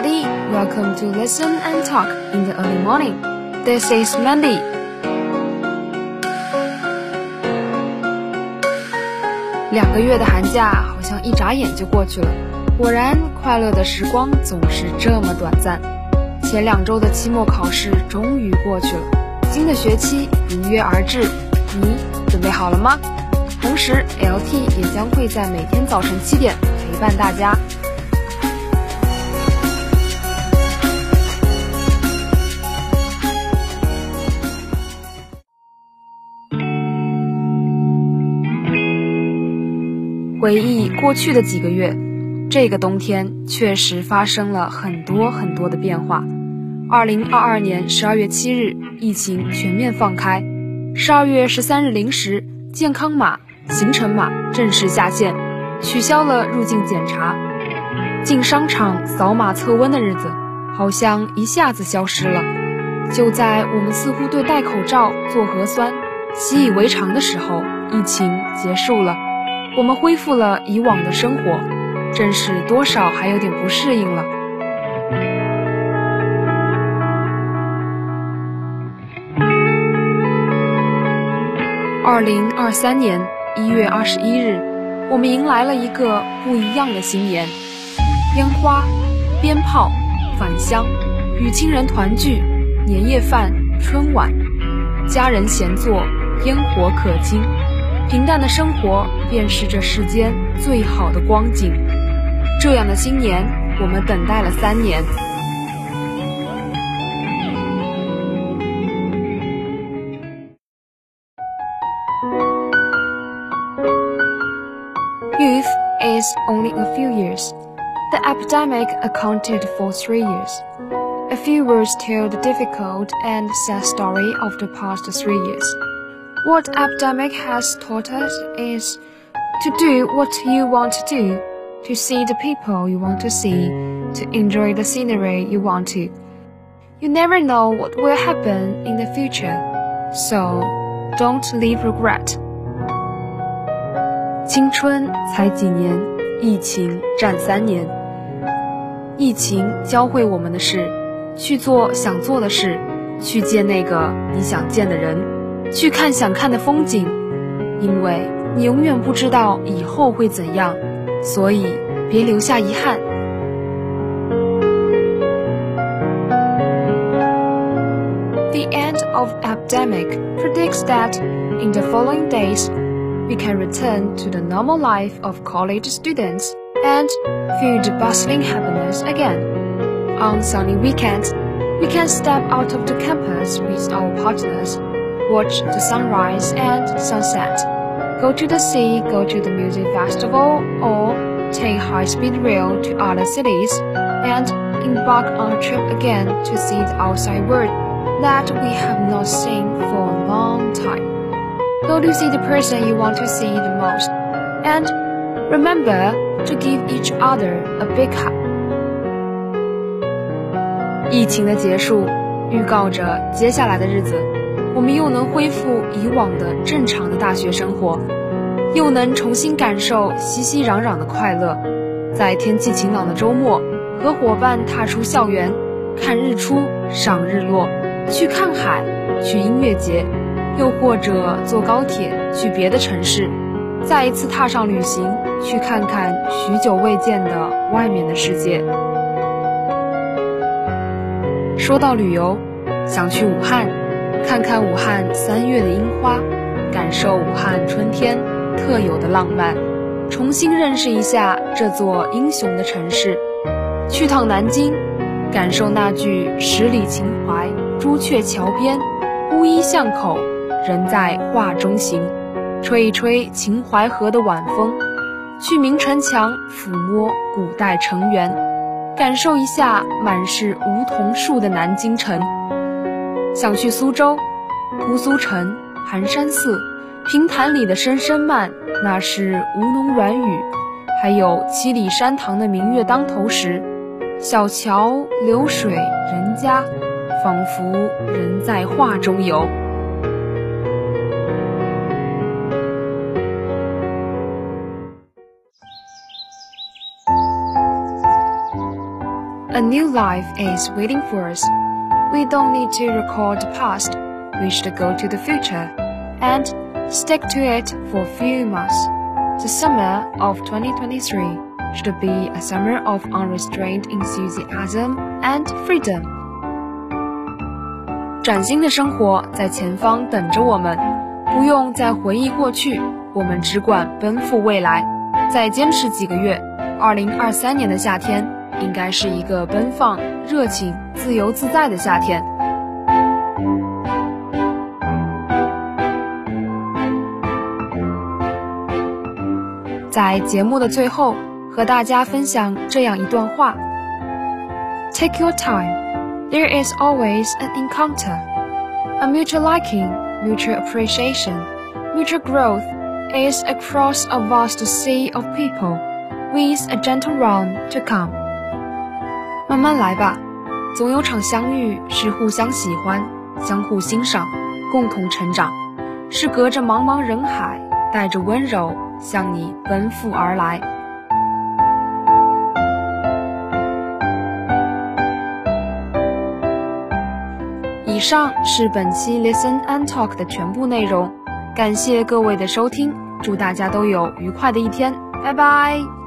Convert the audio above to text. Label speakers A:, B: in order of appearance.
A: everybody. Welcome to Listen and Talk in the early morning. This is Mandy. 两个月的寒假好像一眨眼就过去了，果然快乐的时光总是这么短暂。前两周的期末考试终于过去了，新的学期如约而至，你准备好了吗？同时，LT 也将会在每天早晨七点陪伴大家。回忆过去的几个月，这个冬天确实发生了很多很多的变化。二零二二年十二月七日，疫情全面放开；十二月十三日零时，健康码、行程码正式下线，取消了入境检查。进商场扫码测温的日子，好像一下子消失了。就在我们似乎对戴口罩、做核酸习以为常的时候，疫情结束了。我们恢复了以往的生活，真是多少还有点不适应了。二零二三年一月二十一日，我们迎来了一个不一样的新年：烟花、鞭炮、返乡、与亲人团聚、年夜饭、春晚、家人闲坐、烟火可亲。平淡的生活便是这世间最好的光景。这样的新年，我们等待了三年。Youth is only a few years. The epidemic accounted for three years. A few words tell the difficult and sad story of the past three years. What epidemic has taught us is to do what you want to do, to see the people you want to see, to enjoy the scenery you want to. You never know what will happen in the future, so don't leave regret. 青春才几年，疫情战三年。疫情教会我们的是，去做想做的事，去见那个你想见的人。 去看想看的风景，因为你永远不知道以后会怎样，所以别留下遗憾。The end of epidemic predicts that in the following days we can return to the normal life of college students and feel the bustling happiness again. On sunny weekends, we can step out of the campus with our partners watch the sunrise and sunset, go to the sea, go to the music festival, or take high-speed rail to other cities, and embark on a trip again to see the outside world that we have not seen for a long time. Go to see the person you want to see the most, and remember to give each other a big hug. 疫情的结束，预告着接下来的日子。 我们又能恢复以往的正常的大学生活，又能重新感受熙熙攘攘的快乐。在天气晴朗的周末，和伙伴踏出校园，看日出、赏日落，去看海，去音乐节，又或者坐高铁去别的城市，再一次踏上旅行，去看看许久未见的外面的世界。说到旅游，想去武汉。看看武汉三月的樱花，感受武汉春天特有的浪漫，重新认识一下这座英雄的城市。去趟南京，感受那句“十里秦淮，朱雀桥边，乌衣巷口，人在画中行”，吹一吹秦淮河的晚风。去明城墙，抚摸古代城垣，感受一下满是梧桐树的南京城。想去苏州，姑苏城、寒山寺、平潭里的声声慢，那是吴侬软语；还有七里山塘的明月当头时，小桥流水人家，仿佛人在画中游。A new life is waiting for us. We don't need to record the past. We should go to the future and stick to it for a few months. The summer of 2023 should be a summer of unrestrained enthusiasm and freedom. 崭新的生活在前方等着我们，不用再回忆过去，我们只管奔赴未来。再坚持几个月，2023年的夏天应该是一个奔放、 热情、自由自在的夏天。在节目的最后，和大家分享这样一段话：Take your time. There is always an encounter, a mutual liking, mutual appreciation, mutual growth is across a vast sea of people, with a gentle run to come. 慢慢来吧，总有场相遇是互相喜欢、相互欣赏、共同成长，是隔着茫茫人海，带着温柔。向你奔赴而来。以上是本期 Listen and Talk 的全部内容，感谢各位的收听，祝大家都有愉快的一天，拜拜。